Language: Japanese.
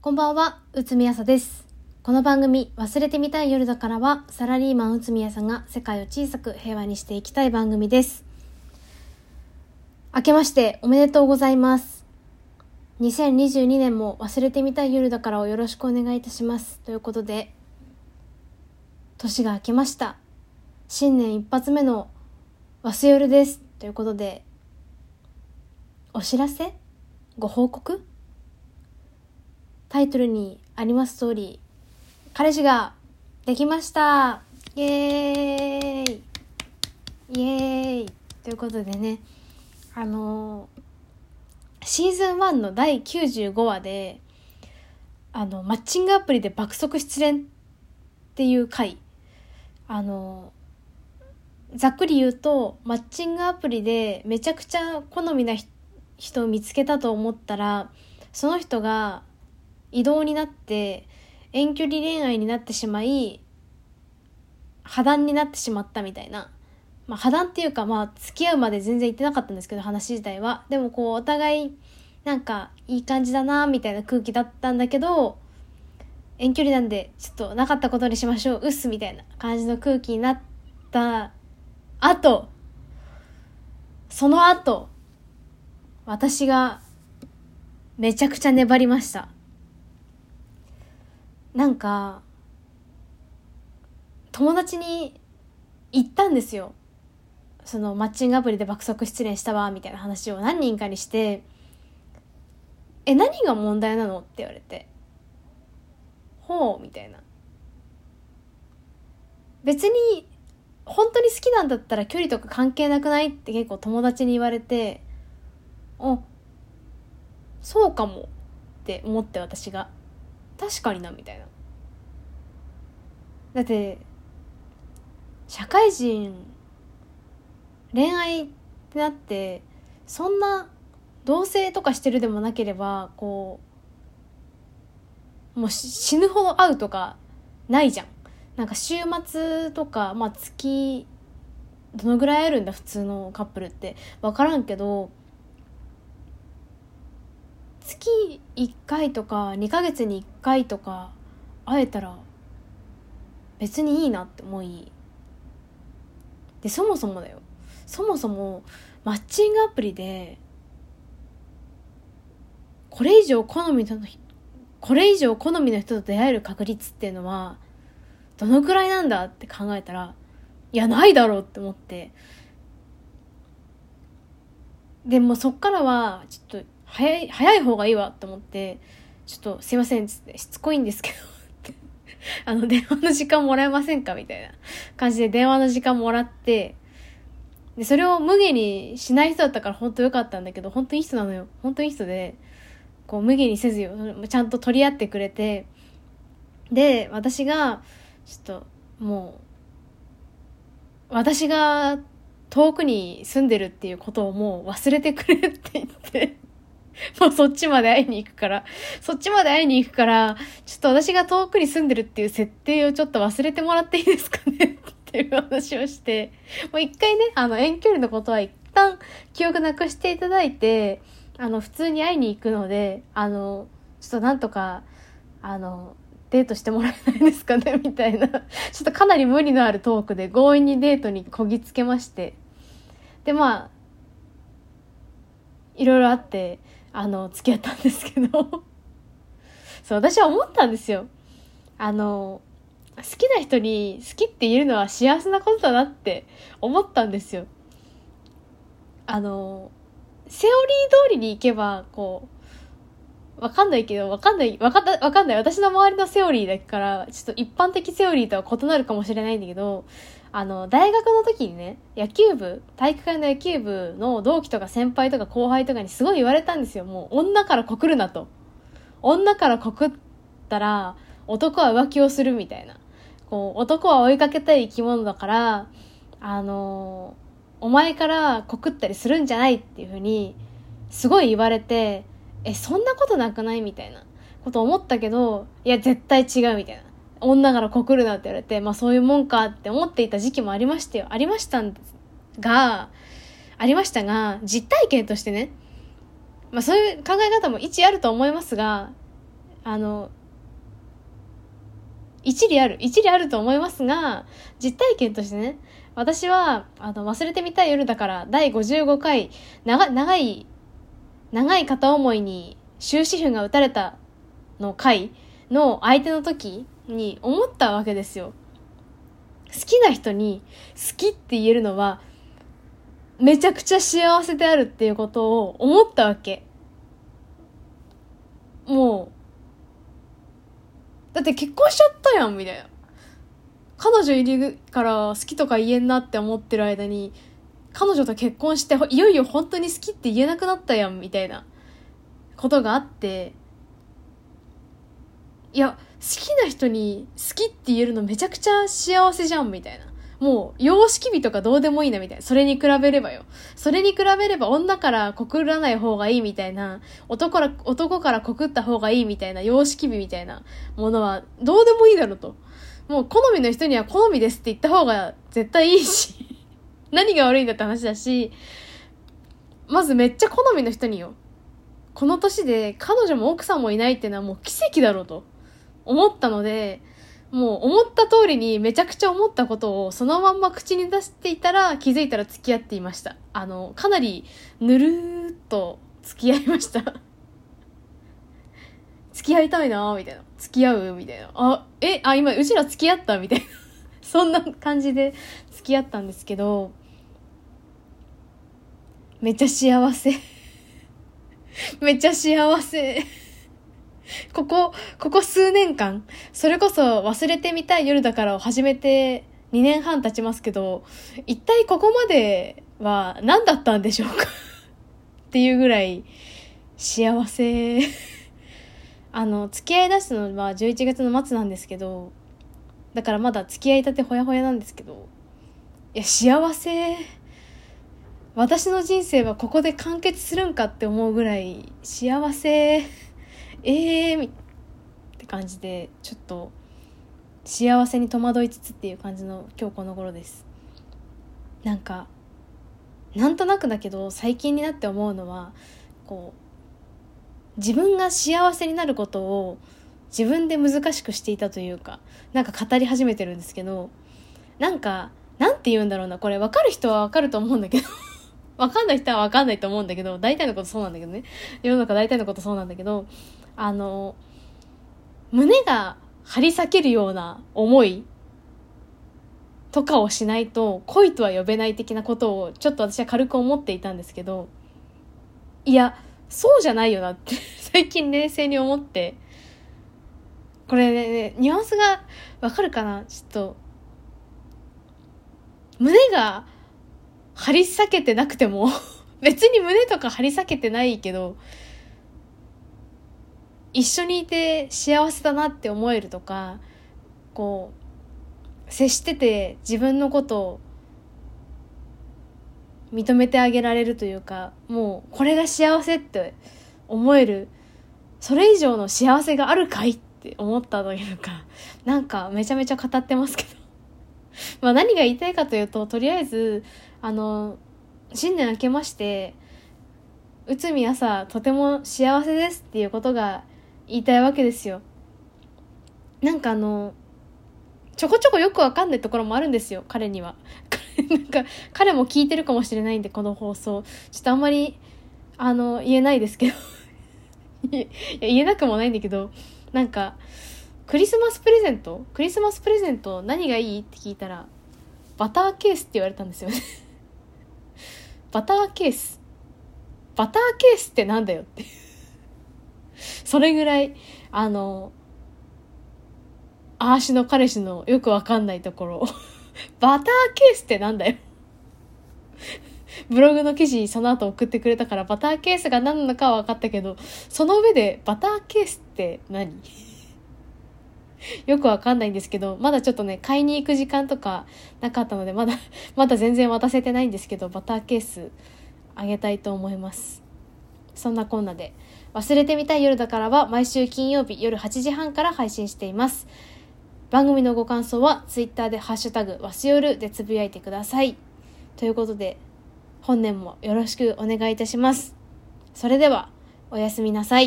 こんばんは、うつみやさです。この番組、忘れてみたい夜だからは、サラリーマンうつみやさんが世界を小さく平和にしていきたい番組です。明けましておめでとうございます。2022年も忘れてみたい夜だからをよろしくお願いいたします。ということで、年が明けました。新年一発目の忘夜です。ということで、お知らせ？ご報告？タイトルにあります通り、彼氏ができました。イエーイ。イエーイ。ということでね、あのーシーズン1の第95話で、あの、マッチングアプリで爆速失恋っていう回、あのーざっくり言うと、マッチングアプリでめちゃくちゃ好みな人を見つけたと思ったら、その人が異動になって遠距離恋愛になってしまい破談になってしまったみたいな、まあ、破談っていうかまあ付き合うまで全然言ってなかったんですけど話自体は。でもこうお互いなんかいい感じだなみたいな空気だったんだけど遠距離なんでちょっとなかったことにしましょう。うっすみたいな感じの空気になった後その後私がめちゃくちゃ粘りました。なんか友達に言ったんですよ。そのマッチングアプリで爆速失恋したわみたいな話を何人かにして「え何が問題なの?」って言われて「ほう」みたいな。別に本当に好きなんだったら距離とか関係なくない？って結構友達に言われてあそうかも。って思って私が。確かになみたいな。だって社会人恋愛ってなってそんな同棲とかしてるでもなければこうもうし死ぬほど会うとかないじゃん。なんか週末とかまあ月どのぐらいあるんだ普通のカップルって。分からんけど月1回とか2ヶ月に1回とか会えたら別にいいなって思いでそもそもだよ。そもそもマッチングアプリでこれ以上好みのこれ以上好みの人と出会える確率っていうのはどのくらいなんだって考えたらいやないだろうって思って。でもそっからはちょっと早い早い方がいいわと思ってちょっとすいませんっつってしつこいんですけど。あの電話の時間もらえませんか？みたいな感じで電話の時間もらってでそれを無下にしない人だったから本当良かったんだけど本当いい人なのよ。本当いい人でこう無下にせずよ。ちゃんと取り合ってくれて。で私がちょっともう私が遠くに住んでるっていうことをもう忘れてくれって言って。もうそっちまで会いに行くから、そっちまで会いに行くから、ちょっと私が遠くに住んでるっていう設定をちょっと忘れてもらっていいですかね？っていう話をして、もう一回ね、あの遠距離のことは一旦記憶なくしていただいて、あの普通に会いに行くので、あの、ちょっとなんとか、あの、デートしてもらえないですかね？みたいな、ちょっとかなり無理のあるトークで強引にデートにこぎつけまして、で、まあ、いろいろあって、あの、付き合ったんですけど、そう、私は思ったんですよ。あの、好きな人に好きって言えるのは幸せなことだなって思ったんですよ。あの、セオリー通りに行けば、こう、わかんないけど、わかんない、わかんない、わかんない。私の周りのセオリーだから、ちょっと一般的セオリーとは異なるかもしれないんだけど、あの、大学の時にね、野球部、体育会の野球部の同期とか先輩とか後輩とかにすごい言われたんですよ。もう、女から告るなと。女から告ったら、男は浮気をするみたいな。こう、男は追いかけたい生き物だから、あのお前から告ったりするんじゃないっていうふうに、すごい言われて、え、そんなことなくないみたいなこと思ったけど、いや、絶対違うみたいな。女から告るなって言われて、まあそういうもんかって思っていた時期もありましたよ。ありましたが、ありましたが、実体験としてね、まあそういう考え方も一あると思いますが、あの一理ある一理あると思いますが実体験としてね私はあの忘れてみたい夜だから第55回長長い長い片思いに終止符が打たれたの回の相手の時に思ったわけですよ。好きな人に好きって言えるのはめちゃくちゃ幸せであるっていうことを思ったわけ。もう、だって結婚しちゃったやん、みたいな。彼女いるから好きとか言えんなって思ってる間に、彼女と結婚していよいよ本当に好きって言えなくなったやん、みたいなことがあって、いや、好きな人に好きって言えるのめちゃくちゃ幸せじゃん、みたいな。もう、様式美とかどうでもいいな、みたいな。それに比べればよ。それに比べれば女から告らない方がいいみたいな、男から、男から告った方がいいみたいな、様式美みたいなものは、どうでもいいだろうと。もう、好みの人には好みですって言った方が絶対いいし、何が悪いんだって話だし、まずめっちゃ好みの人によ。この年で彼女も奥さんもいないっていうのはもう奇跡だろうと。思ったので、もう思った通りにめちゃくちゃ思ったことをそのまんま口に出していたら気づいたら付き合っていました。あの、かなりぬるーっと付き合いました。付き合いたいなみたいな。付き合うみたいな。あ、え、あ、今、うちら付き合ったみたいな。そんな感じで付き合ったんですけど、めっちゃ幸せ。めっちゃ幸せ。ここ、ここ数年間、それこそ忘れてみたい夜だからを始めて2年半経ちますけど、一体ここまでは何だったんでしょうか？っていうぐらい幸せ。あの、付き合い出したのは11月の末なんですけど、だからまだ付き合いたてほやほやなんですけど、いや、幸せ。私の人生はここで完結するんかって思うぐらい幸せ。えーって感じでちょっと幸せに戸惑いつつっていう感じの今日この頃です。なんかなんとなくだけど最近になって思うのはこう自分が幸せになることを自分で難しくしていたというかなんか語り始めてるんですけどなんかなんて言うんだろうなこれ分かる人は分かると思うんだけど。分かんない人は分かんないと思うんだけど大体のことそうなんだけどね。世の中大体のことそうなんだけどあの、胸が張り裂けるような思いとかをしないと恋とは呼べない的なことをちょっと私は軽く思っていたんですけど、いや、そうじゃないよなって 最近冷静に思って、これね、ニュアンスがわかるかな？ちょっと、胸が張り裂けてなくても 別に胸とか張り裂けてないけど、一緒にいて幸せだなって思えるとかこう接してて自分のことを認めてあげられるというかもうこれが幸せって思えるそれ以上の幸せがあるかいって思ったというかなんかめちゃめちゃ語ってますけど。まあ何が言いたいかというととりあえずあの新年明けまして内海朝とても幸せですっていうことが言いたいわけですよ。なんかあの、ちょこちょこよくわかんないところもあるんですよ、彼には。なんか、彼も聞いてるかもしれないんで、この放送。ちょっとあんまり、あの、言えないですけど、言えなくもないんだけど、なんか、クリスマスプレゼント？クリスマスプレゼント何がいい？って聞いたら、バターケースって言われたんですよねバターケース。バターケースってなんだよって それぐらい、あの、あーしの彼氏のよくわかんないところ。バターケースってなんだよブログの記事その後送ってくれたからバターケースが何なのかは分かったけど、その上でバターケースって何？よくわかんないんですけど、まだちょっとね、買いに行く時間とかなかったので、まだ、まだ全然渡せてないんですけど、バターケースあげたいと思います。そんなこんなで。忘れてみたい夜だからは毎週金曜日夜8時半から配信しています。番組のご感想は Twitter でハッシュタグわしよるでつぶやいてください。ということで、本年もよろしくお願いいたします。それでは、おやすみなさい。